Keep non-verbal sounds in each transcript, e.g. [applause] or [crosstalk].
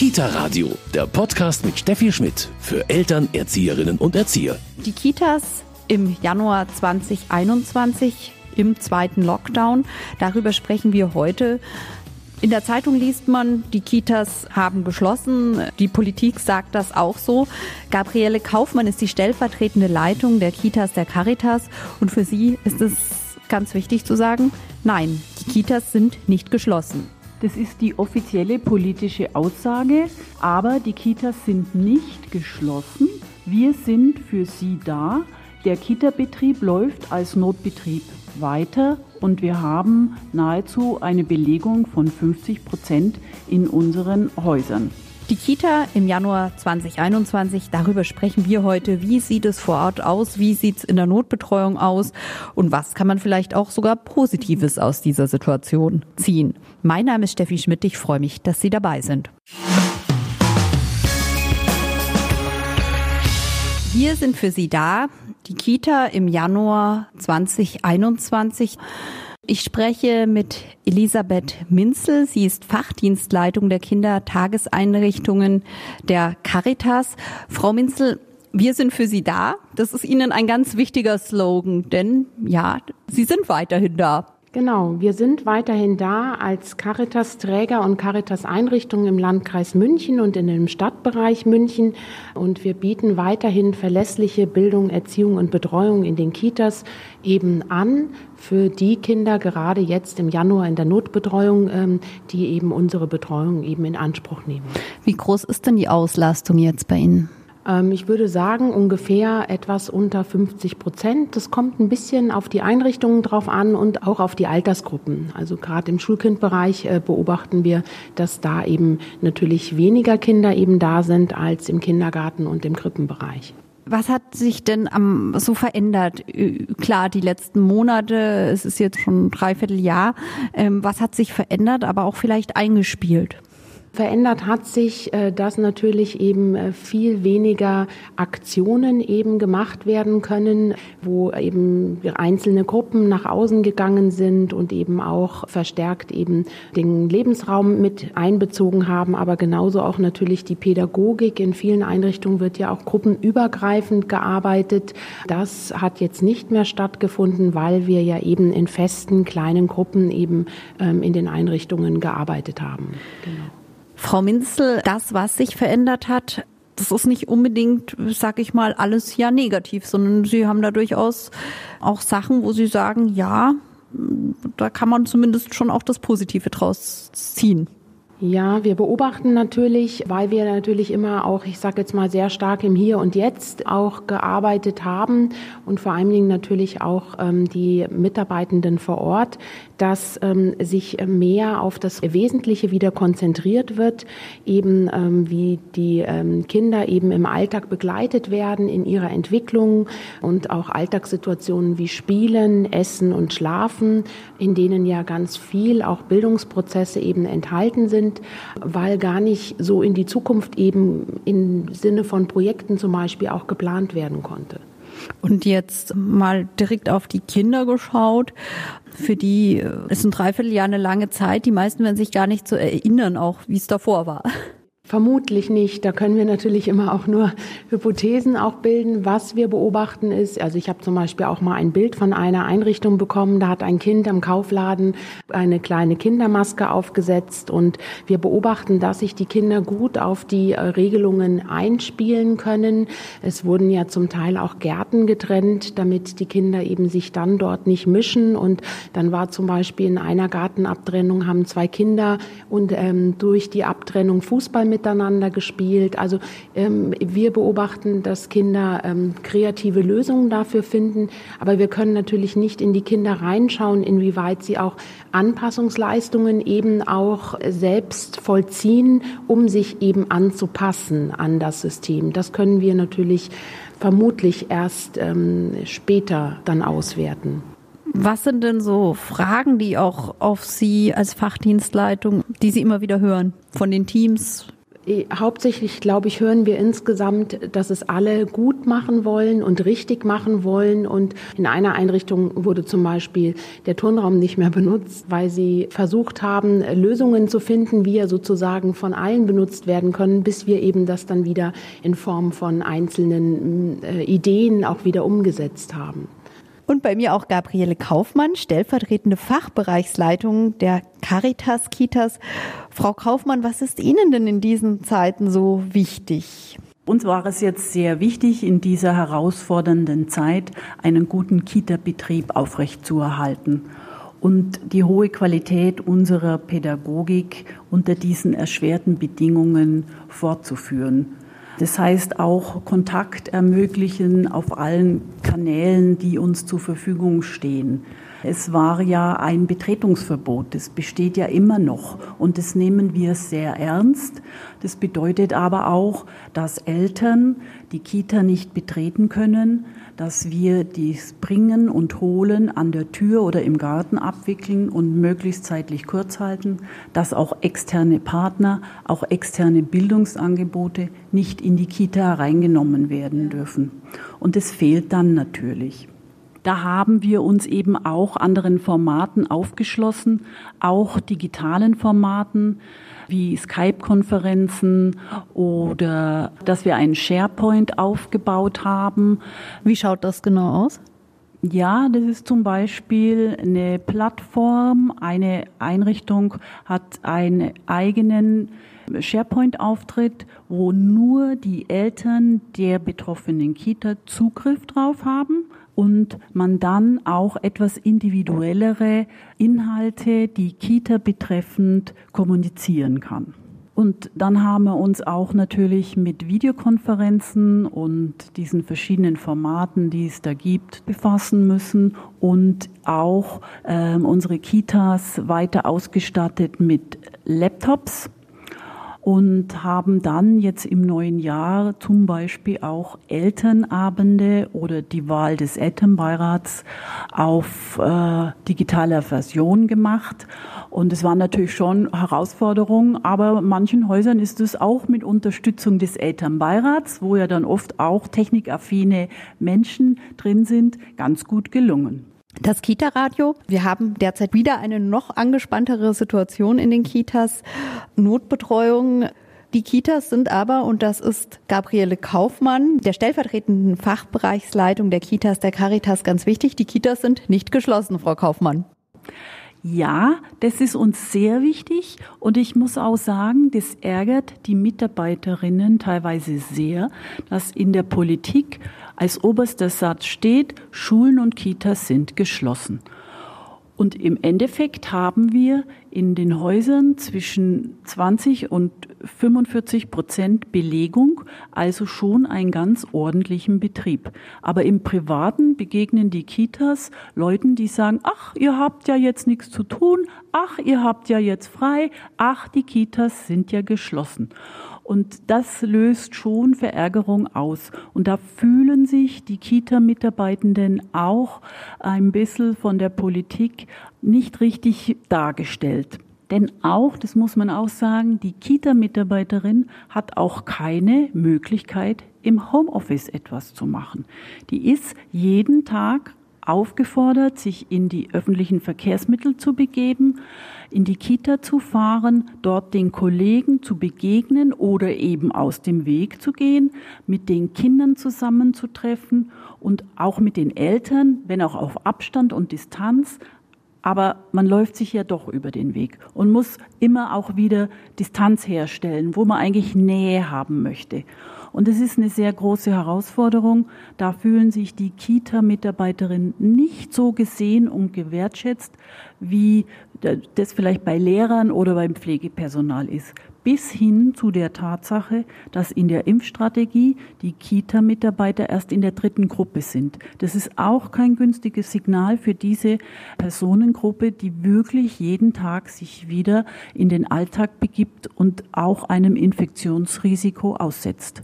Kita Radio, der Podcast mit Steffi Schmidt für Eltern, Erzieherinnen und Erzieher. Die Kitas im Januar 2021 im zweiten Lockdown. Darüber sprechen wir heute. In der Zeitung liest man, die Kitas haben geschlossen. Die Politik sagt das auch so. Gabriele Kaufmann ist die stellvertretende Leitung der Kitas der Caritas. Und für sie ist es ganz wichtig zu sagen, nein, die Kitas sind nicht geschlossen. Das ist die offizielle politische Aussage, aber die Kitas sind nicht geschlossen. Wir sind für sie da. Der Kita-Betrieb läuft als Notbetrieb weiter und wir haben nahezu eine Belegung von 50 Prozent in unseren Häusern. Die Kita im Januar 2021, darüber sprechen wir heute. Wie sieht es vor Ort aus? Wie sieht es in der Notbetreuung aus? Und was kann man vielleicht auch sogar Positives aus dieser Situation ziehen? Mein Name ist Steffi Schmidt. Ich freue mich, dass Sie dabei sind. Wir sind für Sie da. Die Kita im Januar 2021. Ich spreche mit Elisabeth Minzel. Sie ist Fachdienstleitung der Kindertageseinrichtungen der Caritas. Frau Minzel, wir sind für Sie da. Das ist Ihnen ein ganz wichtiger Slogan, denn ja, Sie sind weiterhin da. Genau, wir sind weiterhin da als Caritas-Träger und Caritas-Einrichtung im Landkreis München und in dem Stadtbereich München. Und wir bieten weiterhin verlässliche Bildung, Erziehung und Betreuung in den Kitas eben an für die Kinder, gerade jetzt im Januar in der Notbetreuung, ähm, die eben unsere Betreuung eben in Anspruch nehmen. Wie groß ist denn die Auslastung jetzt bei Ihnen? Ähm, ich würde sagen, ungefähr etwas unter 50 Prozent. Das kommt ein bisschen auf die Einrichtungen drauf an und auch auf die Altersgruppen. Also gerade im Schulkindbereich äh, beobachten wir, dass da eben natürlich weniger Kinder eben da sind als im Kindergarten und im Krippenbereich. Was hat sich denn am, so verändert? Klar, die letzten Monate, es ist jetzt schon ein Dreivierteljahr. Ähm, was hat sich verändert, aber auch vielleicht eingespielt? Verändert hat sich, äh, dass natürlich eben äh, viel weniger Aktionen eben gemacht werden können, wo eben einzelne Gruppen nach außen gegangen sind und eben auch verstärkt eben den Lebensraum mit einbezogen haben, aber genauso auch natürlich die Pädagogik. In vielen Einrichtungen wird ja auch gruppenübergreifend gearbeitet. Das hat jetzt nicht mehr stattgefunden, weil wir ja eben in festen kleinen Gruppen eben ähm, in den Einrichtungen gearbeitet haben. Genau. Frau Minzel, das, was sich verändert hat, das ist nicht unbedingt, sag ich mal, alles ja negativ, sondern Sie haben da durchaus auch Sachen, wo Sie sagen, ja, da kann man zumindest schon auch das Positive draus ziehen. Ja, wir beobachten natürlich, weil wir natürlich immer auch, ich sage jetzt mal, sehr stark im Hier und Jetzt auch gearbeitet haben und vor allen Dingen natürlich auch ähm, die Mitarbeitenden vor Ort, dass ähm, sich mehr auf das Wesentliche wieder konzentriert wird, eben ähm, wie die ähm, Kinder eben im Alltag begleitet werden in ihrer Entwicklung und auch Alltagssituationen wie Spielen, Essen und Schlafen, in denen ja ganz viel auch Bildungsprozesse eben enthalten sind sind, weil gar nicht so in die Zukunft eben im Sinne von Projekten zum Beispiel auch geplant werden konnte. Und jetzt mal direkt auf die Kinder geschaut. Für die ist ein Dreivierteljahr eine lange Zeit. Die meisten werden sich gar nicht so erinnern, auch wie es davor war. Vermutlich nicht. Da können wir natürlich immer auch nur Hypothesen auch bilden. Was wir beobachten ist, also ich habe zum Beispiel auch mal ein Bild von einer Einrichtung bekommen. Da hat ein Kind am Kaufladen eine kleine Kindermaske aufgesetzt und wir beobachten, dass sich die Kinder gut auf die äh, Regelungen einspielen können. Es wurden ja zum Teil auch Gärten getrennt, damit die Kinder eben sich dann dort nicht mischen. Und dann war zum Beispiel in einer Gartenabtrennung haben zwei Kinder und ähm, durch die Abtrennung Fußball mit miteinander gespielt. Also ähm, wir beobachten, dass Kinder ähm, kreative Lösungen dafür finden, aber wir können natürlich nicht in die Kinder reinschauen, inwieweit sie auch Anpassungsleistungen eben auch selbst vollziehen, um sich eben anzupassen an das System. Das können wir natürlich vermutlich erst ähm, später dann auswerten. Was sind denn so Fragen, die auch auf Sie als Fachdienstleitung, die Sie immer wieder hören von den Teams, hauptsächlich, glaube ich, hören wir insgesamt, dass es alle gut machen wollen und richtig machen wollen. Und in einer Einrichtung wurde zum Beispiel der Turnraum nicht mehr benutzt, weil sie versucht haben, Lösungen zu finden, wie er sozusagen von allen benutzt werden können, bis wir eben das dann wieder in Form von einzelnen äh, Ideen auch wieder umgesetzt haben. Und bei mir auch Gabriele Kaufmann, stellvertretende Fachbereichsleitung der Caritas Kitas. Frau Kaufmann, was ist Ihnen denn in diesen Zeiten so wichtig? Uns war es jetzt sehr wichtig, in dieser herausfordernden Zeit einen guten Kita-Betrieb aufrechtzuerhalten und die hohe Qualität unserer Pädagogik unter diesen erschwerten Bedingungen fortzuführen. Das heißt auch Kontakt ermöglichen auf allen Kanälen, die uns zur Verfügung stehen. Es war ja ein Betretungsverbot, das besteht ja immer noch und das nehmen wir sehr ernst. Das bedeutet aber auch, dass Eltern die Kita nicht betreten können, dass wir dies Bringen und Holen an der Tür oder im Garten abwickeln und möglichst zeitlich kurz halten, dass auch externe Partner, auch externe Bildungsangebote nicht in die Kita hereingenommen werden dürfen. Und es fehlt dann natürlich. Da haben wir uns eben auch anderen Formaten aufgeschlossen, auch digitalen Formaten wie Skype-Konferenzen oder dass wir einen SharePoint aufgebaut haben. Wie schaut das genau aus? Ja, das ist zum Beispiel eine Plattform. Eine Einrichtung hat einen eigenen SharePoint-Auftritt, wo nur die Eltern der betroffenen Kita Zugriff drauf haben und man dann auch etwas individuellere Inhalte, die Kita betreffend, kommunizieren kann. Und dann haben wir uns auch natürlich mit Videokonferenzen und diesen verschiedenen Formaten, die es da gibt, befassen müssen und auch äh, unsere Kitas weiter ausgestattet mit Laptops und haben dann jetzt im neuen Jahr zum Beispiel auch Elternabende oder die Wahl des Elternbeirats auf äh, digitaler Version gemacht. Und es war natürlich schon Herausforderung, aber manchen Häusern ist es auch mit Unterstützung des Elternbeirats, wo ja dann oft auch technikaffine Menschen drin sind, ganz gut gelungen. Das Kita-Radio. Wir haben derzeit wieder eine noch angespanntere Situation in den Kitas. Notbetreuung. Die Kitas sind aber, und das ist Gabriele Kaufmann, der stellvertretenden Fachbereichsleitung der Kitas der Caritas, ganz wichtig. Die Kitas sind nicht geschlossen, Frau Kaufmann. Ja, das ist uns sehr wichtig und ich muss auch sagen, das ärgert die Mitarbeiterinnen teilweise sehr, dass in der Politik als oberster Satz steht, Schulen und Kitas sind geschlossen. Und im Endeffekt haben wir in den Häusern zwischen 20 und 45 Prozent Belegung, also schon einen ganz ordentlichen Betrieb. Aber im Privaten begegnen die Kitas Leuten, die sagen, ach, ihr habt ja jetzt nichts zu tun, ach, ihr habt ja jetzt frei, ach, die Kitas sind ja geschlossen. Und das löst schon Verärgerung aus. Und da fühlen sich die Kita-Mitarbeitenden auch ein bisschen von der Politik nicht richtig dargestellt. Denn auch, das muss man auch sagen, die Kita-Mitarbeiterin hat auch keine Möglichkeit, im Homeoffice etwas zu machen. Die ist jeden Tag aufgefordert, sich in die öffentlichen Verkehrsmittel zu begeben, in die Kita zu fahren, dort den Kollegen zu begegnen oder eben aus dem Weg zu gehen, mit den Kindern zusammenzutreffen und auch mit den Eltern, wenn auch auf Abstand und Distanz. Aber man läuft sich ja doch über den Weg und muss immer auch wieder Distanz herstellen, wo man eigentlich Nähe haben möchte. Und es ist eine sehr große Herausforderung. Da fühlen sich die Kita-Mitarbeiterinnen nicht so gesehen und gewertschätzt, wie das vielleicht bei Lehrern oder beim Pflegepersonal ist. Bis hin zu der Tatsache, dass in der Impfstrategie die Kita-Mitarbeiter erst in der dritten Gruppe sind. Das ist auch kein günstiges Signal für diese Personengruppe, die wirklich jeden Tag sich wieder in den Alltag begibt und auch einem Infektionsrisiko aussetzt.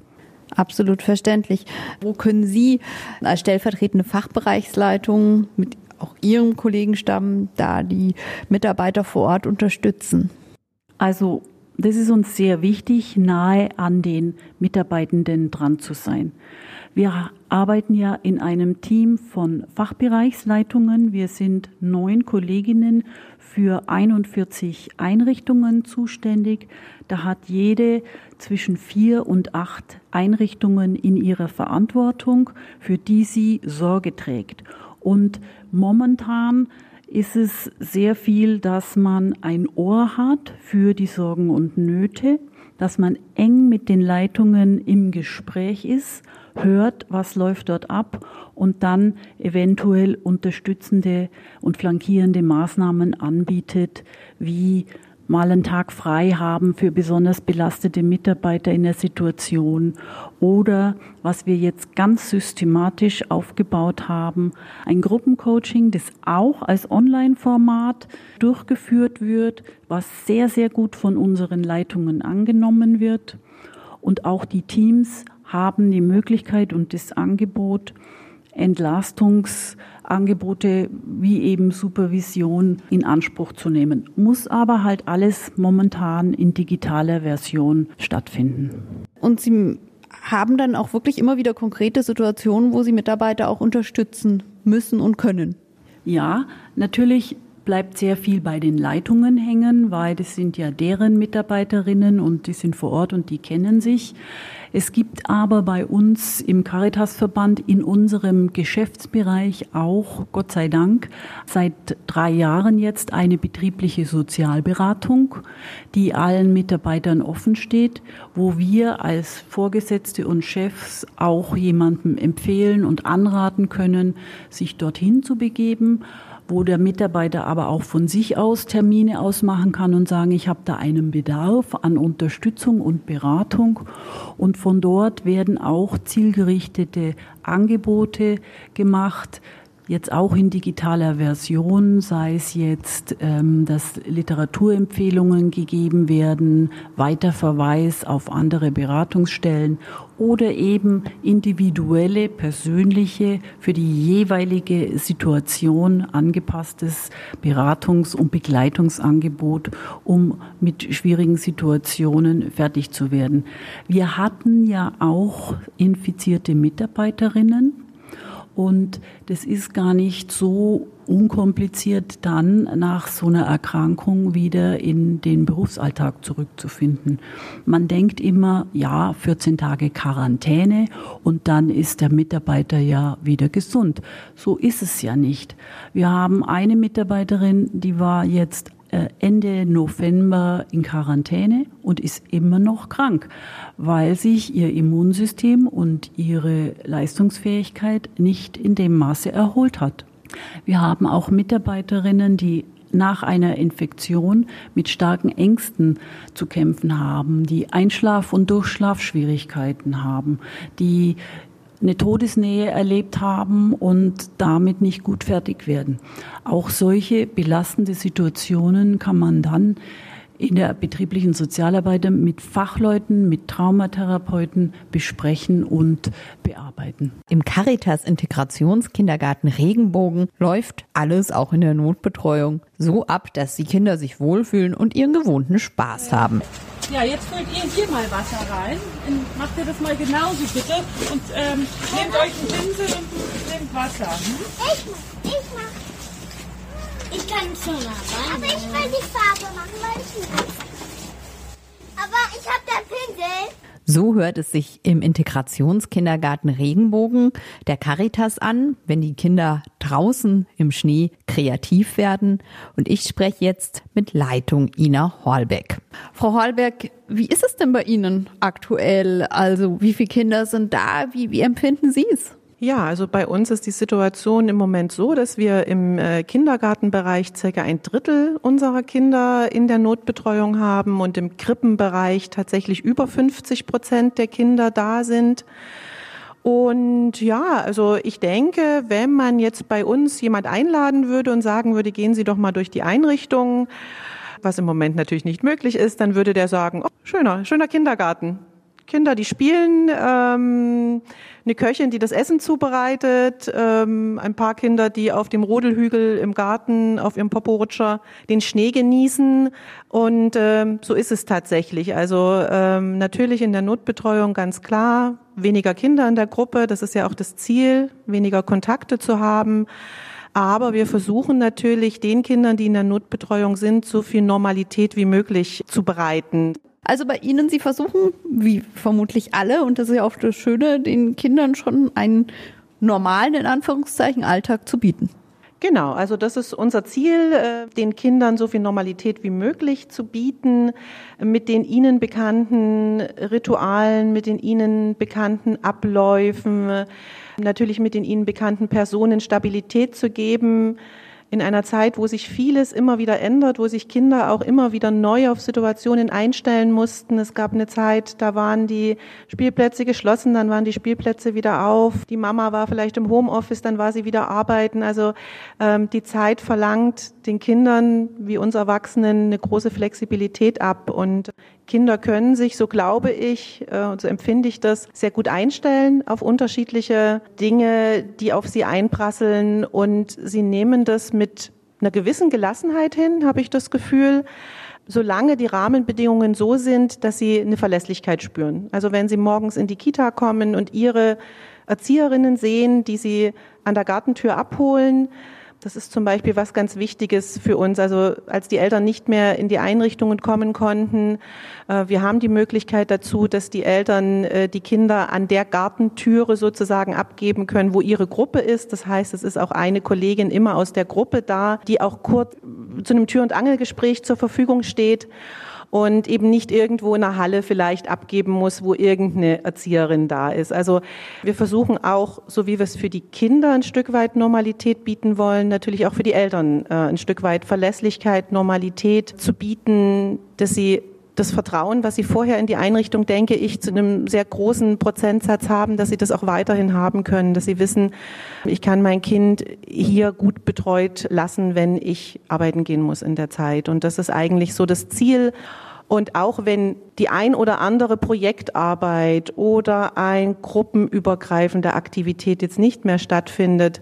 Absolut verständlich. Wo können Sie als stellvertretende Fachbereichsleitung mit auch Ihrem Kollegenstamm da die Mitarbeiter vor Ort unterstützen? Also das ist uns sehr wichtig, nahe an den Mitarbeitenden dran zu sein. Wir arbeiten ja in einem Team von Fachbereichsleitungen. Wir sind neun Kolleginnen für 41 Einrichtungen zuständig. Da hat jede zwischen vier und acht Einrichtungen in ihrer Verantwortung, für die sie Sorge trägt. Und momentan ist es sehr viel, dass man ein Ohr hat für die Sorgen und Nöte, dass man eng mit den Leitungen im Gespräch ist, hört, was läuft dort ab und dann eventuell unterstützende und flankierende Maßnahmen anbietet, wie mal einen Tag frei haben für besonders belastete Mitarbeiter in der Situation oder was wir jetzt ganz systematisch aufgebaut haben, ein Gruppencoaching, das auch als Online-Format durchgeführt wird, was sehr, sehr gut von unseren Leitungen angenommen wird. Und auch die Teams haben die Möglichkeit und das Angebot, Entlastungsangebote wie eben Supervision in Anspruch zu nehmen. Muss aber halt alles momentan in digitaler Version stattfinden. Und Sie haben dann auch wirklich immer wieder konkrete Situationen, wo Sie Mitarbeiter auch unterstützen müssen und können. Ja, natürlich bleibt sehr viel bei den Leitungen hängen, weil das sind ja deren Mitarbeiterinnen und die sind vor Ort und die kennen sich. Es gibt aber bei uns im Caritasverband in unserem Geschäftsbereich auch, Gott sei Dank, seit drei Jahren jetzt eine betriebliche Sozialberatung, die allen Mitarbeitern offen steht, wo wir als Vorgesetzte und Chefs auch jemandem empfehlen und anraten können, sich dorthin zu begeben wo der Mitarbeiter aber auch von sich aus Termine ausmachen kann und sagen, ich habe da einen Bedarf an Unterstützung und Beratung. Und von dort werden auch zielgerichtete Angebote gemacht, jetzt auch in digitaler Version, sei es jetzt, ähm, dass Literaturempfehlungen gegeben werden, Weiterverweis auf andere Beratungsstellen oder eben individuelle, persönliche, für die jeweilige Situation angepasstes Beratungs- und Begleitungsangebot, um mit schwierigen Situationen fertig zu werden. Wir hatten ja auch infizierte Mitarbeiterinnen und das ist gar nicht so unkompliziert, dann nach so einer Erkrankung wieder in den Berufsalltag zurückzufinden. Man denkt immer, ja, 14 Tage Quarantäne und dann ist der Mitarbeiter ja wieder gesund. So ist es ja nicht. Wir haben eine Mitarbeiterin, die war jetzt Ende November in Quarantäne und ist immer noch krank, weil sich ihr Immunsystem und ihre Leistungsfähigkeit nicht in dem Maße erholt hat. Wir haben auch Mitarbeiterinnen, die nach einer Infektion mit starken Ängsten zu kämpfen haben, die Einschlaf- und Durchschlafschwierigkeiten haben, die eine Todesnähe erlebt haben und damit nicht gut fertig werden. Auch solche belastende Situationen kann man dann in der betrieblichen Sozialarbeit mit Fachleuten, mit Traumatherapeuten besprechen und bearbeiten. Im Caritas Integrationskindergarten Regenbogen läuft alles auch in der Notbetreuung so ab, dass die Kinder sich wohlfühlen und ihren gewohnten Spaß haben. Ja, jetzt füllt ihr hier mal Wasser rein. Macht ihr das mal genauso bitte und ähm, nehmt euch einen Pinsel und nehmt Wasser. Hm? Ich mach, ich mach. Ich kann schon rein. Aber ich will die Farbe machen, weil ich nicht. Aber ich hab den Pinsel. So hört es sich im Integrationskindergarten Regenbogen der Caritas an, wenn die Kinder draußen im Schnee kreativ werden. Und ich spreche jetzt mit Leitung Ina Horlbeck. Frau Horlbeck, wie ist es denn bei Ihnen aktuell? Also wie viele Kinder sind da? Wie, wie empfinden Sie es? Ja, also bei uns ist die Situation im Moment so, dass wir im äh, Kindergartenbereich circa ein Drittel unserer Kinder in der Notbetreuung haben und im Krippenbereich tatsächlich über 50 Prozent der Kinder da sind. Und ja, also ich denke, wenn man jetzt bei uns jemand einladen würde und sagen würde, gehen Sie doch mal durch die Einrichtung, was im Moment natürlich nicht möglich ist, dann würde der sagen, oh, schöner, schöner Kindergarten Kinder, die spielen, ähm, eine Köchin, die das Essen zubereitet, ähm, ein paar Kinder, die auf dem Rodelhügel im Garten auf ihrem Poporutscher den Schnee genießen. Und ähm, so ist es tatsächlich. Also ähm, natürlich in der Notbetreuung ganz klar, weniger Kinder in der Gruppe, das ist ja auch das Ziel, weniger Kontakte zu haben. Aber wir versuchen natürlich den Kindern, die in der Notbetreuung sind, so viel Normalität wie möglich zu bereiten. Also bei Ihnen, Sie versuchen, wie vermutlich alle, und das ist ja auch das Schöne, den Kindern schon einen normalen, in Anführungszeichen, Alltag zu bieten. Genau, also das ist unser Ziel, äh, den Kindern so viel Normalität wie möglich zu bieten, mit den ihnen bekannten Ritualen, mit den ihnen bekannten Abläufen, natürlich mit den ihnen bekannten Personen Stabilität zu geben, in einer Zeit, wo sich vieles immer wieder ändert, wo sich Kinder auch immer wieder neu auf Situationen einstellen mussten. Es gab eine Zeit, da waren die Spielplätze geschlossen, dann waren die Spielplätze wieder auf. Die Mama war vielleicht im Homeoffice, dann war sie wieder arbeiten. Also ähm, die Zeit verlangt den Kindern wie uns Erwachsenen eine große Flexibilität ab. Und Kinder können sich, so glaube ich, äh, und so empfinde ich das, sehr gut einstellen auf unterschiedliche Dinge, die auf sie einprasseln und sie nehmen das mit einer gewissen Gelassenheit hin, habe ich das Gefühl, solange die Rahmenbedingungen so sind, dass sie eine Verlässlichkeit spüren. Also wenn sie morgens in die Kita kommen und ihre Erzieherinnen sehen, die sie an der Gartentür abholen, das ist zum Beispiel was ganz Wichtiges für uns. Also als die Eltern nicht mehr in die Einrichtungen kommen konnten, äh, wir haben die Möglichkeit dazu, dass die Eltern äh, die Kinder an der Gartentüre sozusagen abgeben können, wo ihre Gruppe ist. Das heißt, es ist auch eine Kollegin immer aus der Gruppe da, die auch kurz zu einem Tür- und Angelgespräch zur Verfügung steht und eben nicht irgendwo in einer Halle vielleicht abgeben muss, wo irgendeine Erzieherin da ist. Also wir versuchen auch, so wie wir es für die Kinder ein Stück weit Normalität bieten wollen, natürlich auch für die Eltern äh, ein Stück weit Verlässlichkeit, Normalität zu bieten, dass sie das Vertrauen, was sie vorher in die Einrichtung, denke ich, zu einem sehr großen Prozentsatz haben, dass sie das auch weiterhin haben können, dass sie wissen, ich kann mein Kind hier gut betreut lassen, wenn ich arbeiten gehen muss in der Zeit. Und das ist eigentlich so das Ziel. Und auch wenn die ein oder andere Projektarbeit oder ein gruppenübergreifende Aktivität jetzt nicht mehr stattfindet,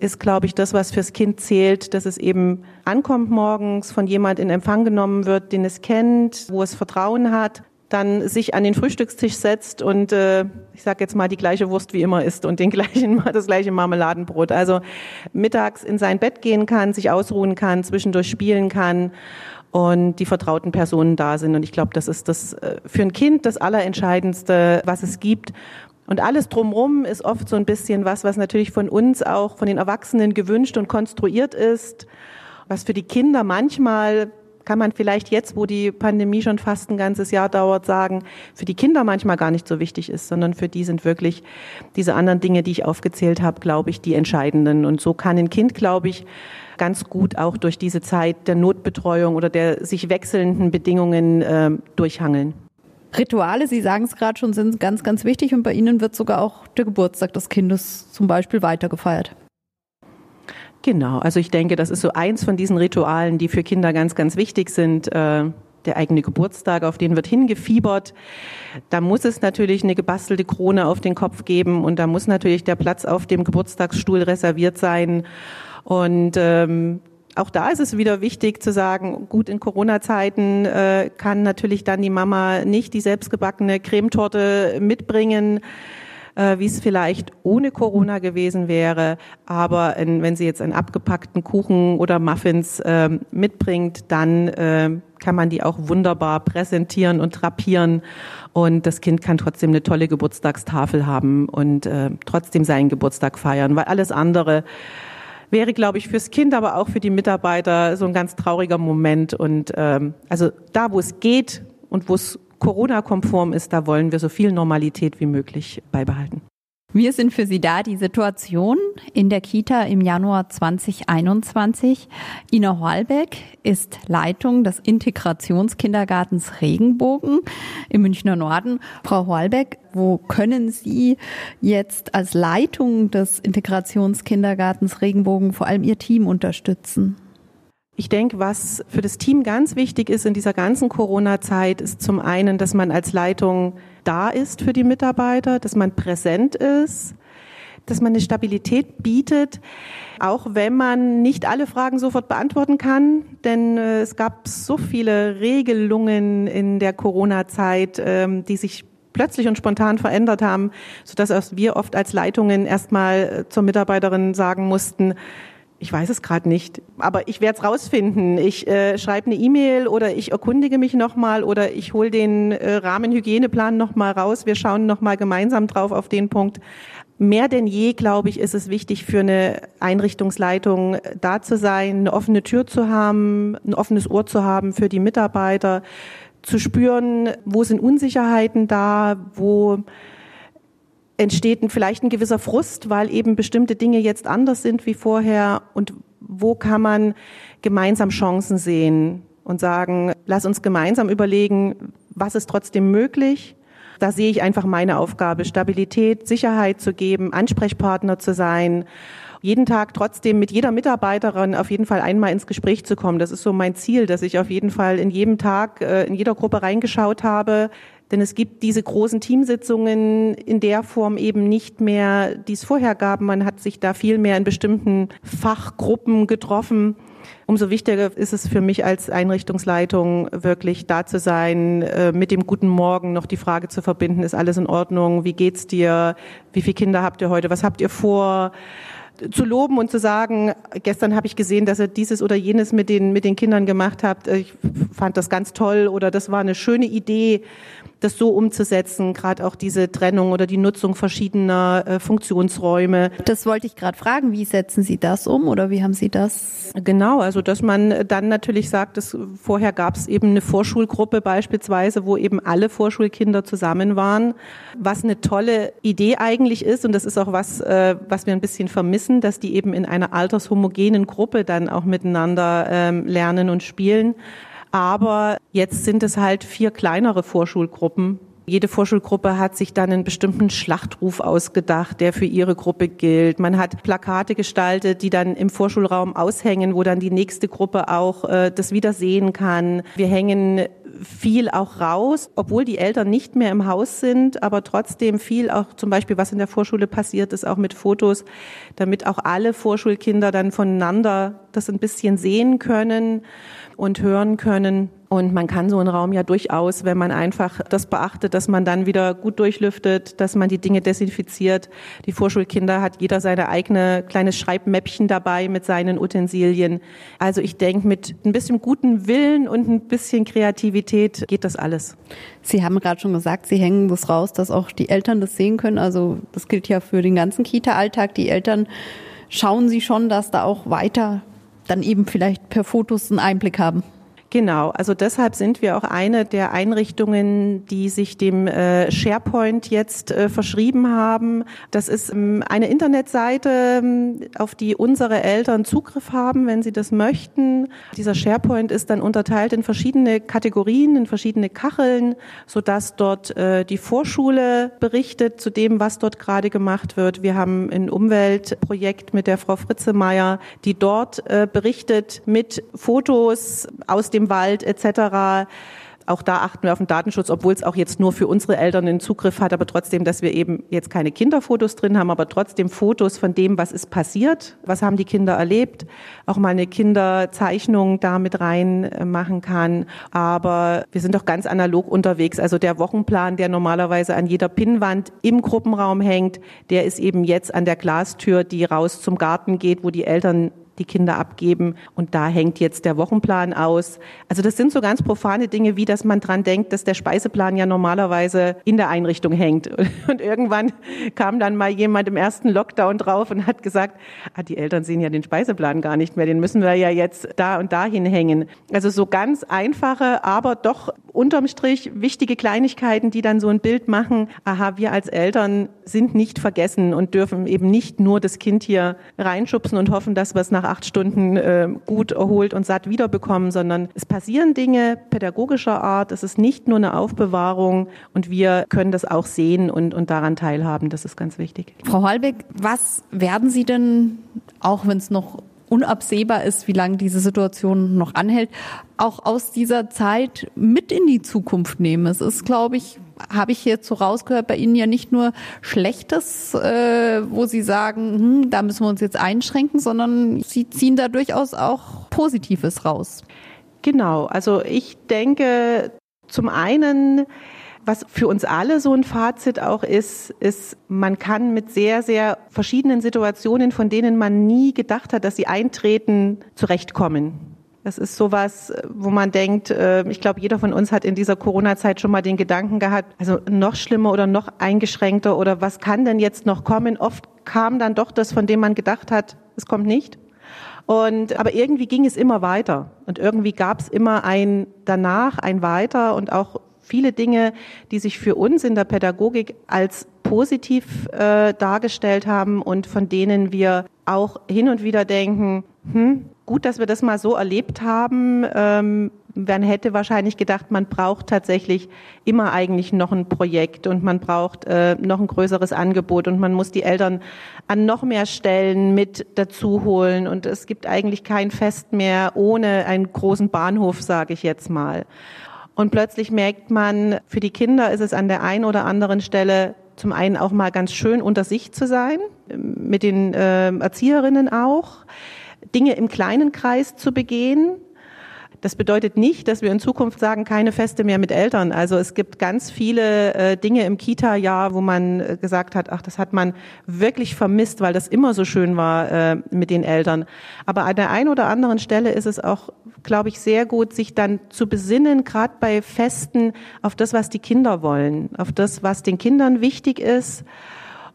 ist, glaube ich, das, was fürs Kind zählt, dass es eben ankommt morgens, von jemand in Empfang genommen wird, den es kennt, wo es Vertrauen hat, dann sich an den Frühstückstisch setzt und äh, ich sage jetzt mal die gleiche Wurst wie immer isst und den [laughs] gleichen das gleiche Marmeladenbrot. Also mittags in sein Bett gehen kann, sich ausruhen kann, zwischendurch spielen kann und die vertrauten Personen da sind. Und ich glaube, das ist das äh, für ein Kind das Allerentscheidendste, was es gibt. Und alles drumherum ist oft so ein bisschen was, was natürlich von uns auch, von den Erwachsenen gewünscht und konstruiert ist, was für die Kinder manchmal kann man vielleicht jetzt, wo die Pandemie schon fast ein ganzes Jahr dauert, sagen, für die Kinder manchmal gar nicht so wichtig ist, sondern für die sind wirklich diese anderen Dinge, die ich aufgezählt habe, glaube ich, die entscheidenden. Und so kann ein Kind, glaube ich, ganz gut auch durch diese Zeit der Notbetreuung oder der sich wechselnden Bedingungen äh, durchhangeln. Rituale, Sie sagen es gerade schon, sind ganz, ganz wichtig und bei Ihnen wird sogar auch der Geburtstag des Kindes zum Beispiel weitergefeiert. Genau, also ich denke, das ist so eins von diesen Ritualen, die für Kinder ganz, ganz wichtig sind. Äh, der eigene Geburtstag, auf den wird hingefiebert. Da muss es natürlich eine gebastelte Krone auf den Kopf geben und da muss natürlich der Platz auf dem Geburtstagsstuhl reserviert sein. Und ähm, auch da ist es wieder wichtig zu sagen, gut, in Corona-Zeiten äh, kann natürlich dann die Mama nicht die selbstgebackene Cremetorte mitbringen, äh, wie es vielleicht ohne Corona gewesen wäre. Aber in, wenn sie jetzt einen abgepackten Kuchen oder Muffins äh, mitbringt, dann äh, kann man die auch wunderbar präsentieren und drapieren. Und das Kind kann trotzdem eine tolle Geburtstagstafel haben und äh, trotzdem seinen Geburtstag feiern, weil alles andere wäre, glaube ich, fürs Kind, aber auch für die Mitarbeiter so ein ganz trauriger Moment. Und ähm, also da, wo es geht und wo es Corona-konform ist, da wollen wir so viel Normalität wie möglich beibehalten. Wir sind für Sie da. Die Situation in der Kita im Januar 2021. Ina Horlbeck ist Leitung des Integrationskindergartens Regenbogen im Münchner Norden. Frau Horlbeck, wo können Sie jetzt als Leitung des Integrationskindergartens Regenbogen vor allem Ihr Team unterstützen? Ich denke, was für das Team ganz wichtig ist in dieser ganzen Corona-Zeit, ist zum einen, dass man als Leitung da ist für die Mitarbeiter, dass man präsent ist, dass man eine Stabilität bietet, auch wenn man nicht alle Fragen sofort beantworten kann, denn äh, es gab so viele Regelungen in der Corona-Zeit, ähm, die sich plötzlich und spontan verändert haben, sodass wir oft als Leitungen erstmal äh, zur Mitarbeiterin sagen mussten, ich weiß es gerade nicht, aber ich werde es rausfinden. Ich äh, schreibe eine E-Mail oder ich erkundige mich nochmal oder ich hole den äh, Rahmenhygieneplan nochmal raus. Wir schauen nochmal gemeinsam drauf auf den Punkt. Mehr denn je, glaube ich, ist es wichtig für eine Einrichtungsleitung äh, da zu sein, eine offene Tür zu haben, ein offenes Ohr zu haben für die Mitarbeiter, zu spüren, wo sind Unsicherheiten da, wo entsteht vielleicht ein gewisser Frust, weil eben bestimmte Dinge jetzt anders sind wie vorher und wo kann man gemeinsam Chancen sehen und sagen, lass uns gemeinsam überlegen, was ist trotzdem möglich. Da sehe ich einfach meine Aufgabe, Stabilität, Sicherheit zu geben, Ansprechpartner zu sein, jeden Tag trotzdem mit jeder Mitarbeiterin auf jeden Fall einmal ins Gespräch zu kommen. Das ist so mein Ziel, dass ich auf jeden Fall in jedem Tag, äh, in jeder Gruppe reingeschaut habe, denn es gibt diese großen Teamsitzungen in der Form eben nicht mehr, die es vorher gab. Man hat sich da viel mehr in bestimmten Fachgruppen getroffen. Umso wichtiger ist es für mich als Einrichtungsleitung, wirklich da zu sein, äh, mit dem guten Morgen noch die Frage zu verbinden, ist alles in Ordnung? Wie geht's dir? Wie viele Kinder habt ihr heute? Was habt ihr vor? zu loben und zu sagen, gestern habe ich gesehen, dass ihr dieses oder jenes mit den, mit den Kindern gemacht habt. Ich fand das ganz toll oder das war eine schöne Idee das so umzusetzen, gerade auch diese Trennung oder die Nutzung verschiedener äh, Funktionsräume. Das wollte ich gerade fragen, wie setzen Sie das um oder wie haben Sie das? Genau, also dass man dann natürlich sagt, dass vorher gab es eben eine Vorschulgruppe beispielsweise, wo eben alle Vorschulkinder zusammen waren, was eine tolle Idee eigentlich ist und das ist auch was, äh, was wir ein bisschen vermissen, dass die eben in einer altershomogenen Gruppe dann auch miteinander ähm, lernen und spielen. Aber jetzt sind es halt vier kleinere Vorschulgruppen. Jede Vorschulgruppe hat sich dann einen bestimmten Schlachtruf ausgedacht, der für ihre Gruppe gilt. Man hat Plakate gestaltet, die dann im Vorschulraum aushängen, wo dann die nächste Gruppe auch äh, das wieder sehen kann. Wir hängen viel auch raus, obwohl die Eltern nicht mehr im Haus sind, aber trotzdem viel auch zum Beispiel, was in der Vorschule passiert ist, auch mit Fotos, damit auch alle Vorschulkinder dann voneinander das ein bisschen sehen können und hören können. Und man kann so einen Raum ja durchaus, wenn man einfach das beachtet, dass man dann wieder gut durchlüftet, dass man die Dinge desinfiziert. Die Vorschulkinder hat jeder seine eigene kleines Schreibmäppchen dabei mit seinen Utensilien. Also ich denke, mit ein bisschen guten Willen und ein bisschen Kreativität geht das alles. Sie haben gerade schon gesagt, Sie hängen das raus, dass auch die Eltern das sehen können. Also das gilt ja für den ganzen Kita-Alltag. Die Eltern schauen Sie schon, dass da auch weiter dann eben vielleicht per Fotos einen Einblick haben. Genau, also deshalb sind wir auch eine der Einrichtungen, die sich dem äh, SharePoint jetzt äh, verschrieben haben. Das ist ähm, eine Internetseite, ähm, auf die unsere Eltern Zugriff haben, wenn sie das möchten. Dieser SharePoint ist dann unterteilt in verschiedene Kategorien, in verschiedene Kacheln, sodass dort äh, die Vorschule berichtet zu dem, was dort gerade gemacht wird. Wir haben ein Umweltprojekt mit der Frau Fritzemeyer, die dort berichtet mit Fotos aus dem dem Wald etc. Auch da achten wir auf den Datenschutz, obwohl es auch jetzt nur für unsere Eltern einen Zugriff hat, aber trotzdem, dass wir eben jetzt keine Kinderfotos drin haben, aber trotzdem Fotos von dem, was ist passiert, was haben die Kinder erlebt, auch mal eine Kinderzeichnung da mit rein äh, machen kann. Aber wir sind doch ganz analog unterwegs. Also der Wochenplan, der normalerweise an jeder Pinnwand im Gruppenraum hängt, der ist eben jetzt an der Glastür, die raus zum Garten geht, wo die Eltern die Kinder abgeben. Und da hängt jetzt der Wochenplan aus. Also das sind so ganz profane Dinge, wie dass man dran denkt, dass der Speiseplan ja normalerweise in der Einrichtung hängt. [laughs] Und irgendwann kam dann mal jemand im ersten Lockdown drauf und hat gesagt, ah, die Eltern sehen ja den Speiseplan gar nicht mehr, den müssen wir ja jetzt da und dahin hängen. Also so ganz einfache, aber doch unterm Strich wichtige Kleinigkeiten, die dann so ein Bild machen, aha, wir als Eltern sind nicht vergessen und dürfen eben nicht nur das Kind hier reinschubsen und hoffen, dass wir es nach acht Stunden äh, gut erholt und satt wiederbekommen, sondern es passieren Dinge pädagogischer Art. Es ist nicht nur eine Aufbewahrung und wir können das auch sehen und, und daran teilhaben. Das ist ganz wichtig. Frau Halbeck, was werden Sie denn, auch wenn es noch unabsehbar ist, wie lange diese Situation noch anhält, auch aus dieser Zeit mit in die Zukunft nehmen. Es ist, glaube ich, habe ich so rausgehört, bei Ihnen ja nicht nur Schlechtes, äh, wo Sie sagen, hm, da müssen wir uns jetzt einschränken, sondern Sie ziehen da durchaus auch Positives raus. Genau, also ich denke zum einen, was für uns alle so ein Fazit auch ist, ist, man kann mit sehr, sehr verschiedenen Situationen, von denen man nie gedacht hat, dass sie eintreten, zurechtkommen. Das ist sowas, wo man denkt, äh, ich glaube, jeder von uns hat in dieser Corona-Zeit schon mal den Gedanken gehabt, also noch schlimmer oder noch eingeschränkter oder was kann denn jetzt noch kommen? Oft kam dann doch das, von dem man gedacht hat, es kommt nicht. Und, aber irgendwie ging es immer weiter und irgendwie gab es immer ein danach, ein weiter und auch viele Dinge, die sich für uns in der Pädagogik als positiv äh, dargestellt haben und von denen wir auch hin und wieder denken, hm, gut, dass wir das mal so erlebt haben. Ähm, man hätte wahrscheinlich gedacht, man braucht tatsächlich immer eigentlich noch ein Projekt und man braucht äh, noch ein größeres Angebot und man muss die Eltern an noch mehr Stellen mit dazu holen und es gibt eigentlich kein Fest mehr ohne einen großen Bahnhof, sage ich jetzt mal. Und plötzlich merkt man, für die Kinder ist es an der einen oder anderen Stelle zum einen auch mal ganz schön unter sich zu sein, mit den äh, Erzieherinnen auch, Dinge im kleinen Kreis zu begehen, das bedeutet nicht, dass wir in Zukunft sagen, keine Feste mehr mit Eltern. Also es gibt ganz viele äh, Dinge im Kita-Jahr, wo man äh, gesagt hat, ach, das hat man wirklich vermisst, weil das immer so schön war äh, mit den Eltern. Aber an der einen oder anderen Stelle ist es auch, glaube ich, sehr gut, sich dann zu besinnen, gerade bei Festen, auf das, was die Kinder wollen, auf das, was den Kindern wichtig ist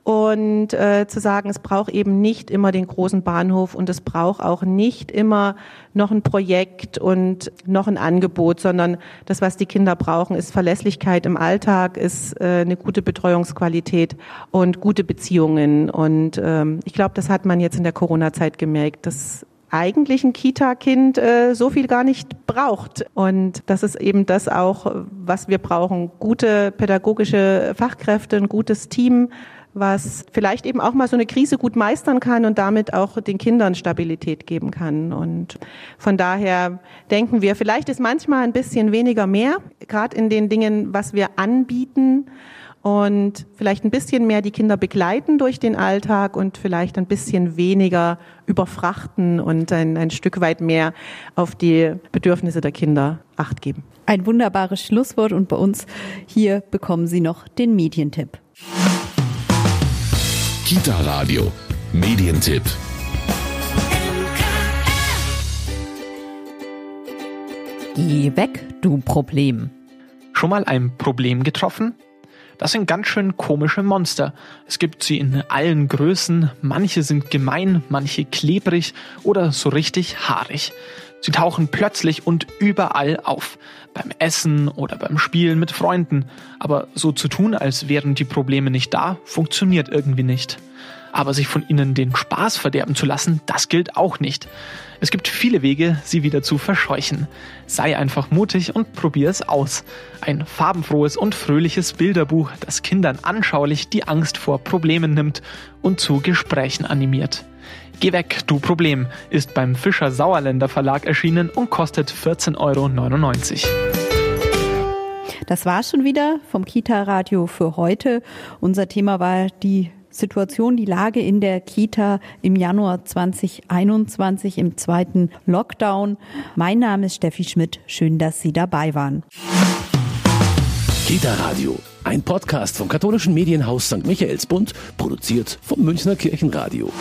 und äh, zu sagen, es braucht eben nicht immer den großen Bahnhof und es braucht auch nicht immer noch ein Projekt und noch ein Angebot, sondern das, was die Kinder brauchen, ist Verlässlichkeit im Alltag, ist äh, eine gute Betreuungsqualität und gute Beziehungen. Und ähm, ich glaube, das hat man jetzt in der Corona-Zeit gemerkt, dass eigentlich ein Kita-Kind äh, so viel gar nicht braucht. Und das ist eben das auch, was wir brauchen. Gute pädagogische Fachkräfte, ein gutes Team, was vielleicht eben auch mal so eine Krise gut meistern kann und damit auch den Kindern Stabilität geben kann. Und von daher denken wir, vielleicht ist manchmal ein bisschen weniger mehr, gerade in den Dingen, was wir anbieten und vielleicht ein bisschen mehr die Kinder begleiten durch den Alltag und vielleicht ein bisschen weniger überfrachten und ein, ein Stück weit mehr auf die Bedürfnisse der Kinder acht geben. Ein wunderbares Schlusswort und bei uns hier bekommen Sie noch den Medientipp. Kita Radio, Medientipp. Geh weg, du Problem. Schon mal ein Problem getroffen? Das sind ganz schön komische Monster. Es gibt sie in allen Größen, manche sind gemein, manche klebrig oder so richtig haarig. Sie tauchen plötzlich und überall auf. Beim Essen oder beim Spielen mit Freunden. Aber so zu tun, als wären die Probleme nicht da, funktioniert irgendwie nicht. Aber sich von ihnen den Spaß verderben zu lassen, das gilt auch nicht. Es gibt viele Wege, sie wieder zu verscheuchen. Sei einfach mutig und probier es aus. Ein farbenfrohes und fröhliches Bilderbuch, das Kindern anschaulich die Angst vor Problemen nimmt und zu Gesprächen animiert. Geh weg, du Problem, ist beim Fischer Sauerländer Verlag erschienen und kostet 14,99 Euro. Das war schon wieder vom Kita Radio für heute. Unser Thema war die Situation, die Lage in der Kita im Januar 2021 im zweiten Lockdown. Mein Name ist Steffi Schmidt. Schön, dass Sie dabei waren. Kita Radio, ein Podcast vom katholischen Medienhaus St. Michaelsbund, produziert vom Münchner Kirchenradio.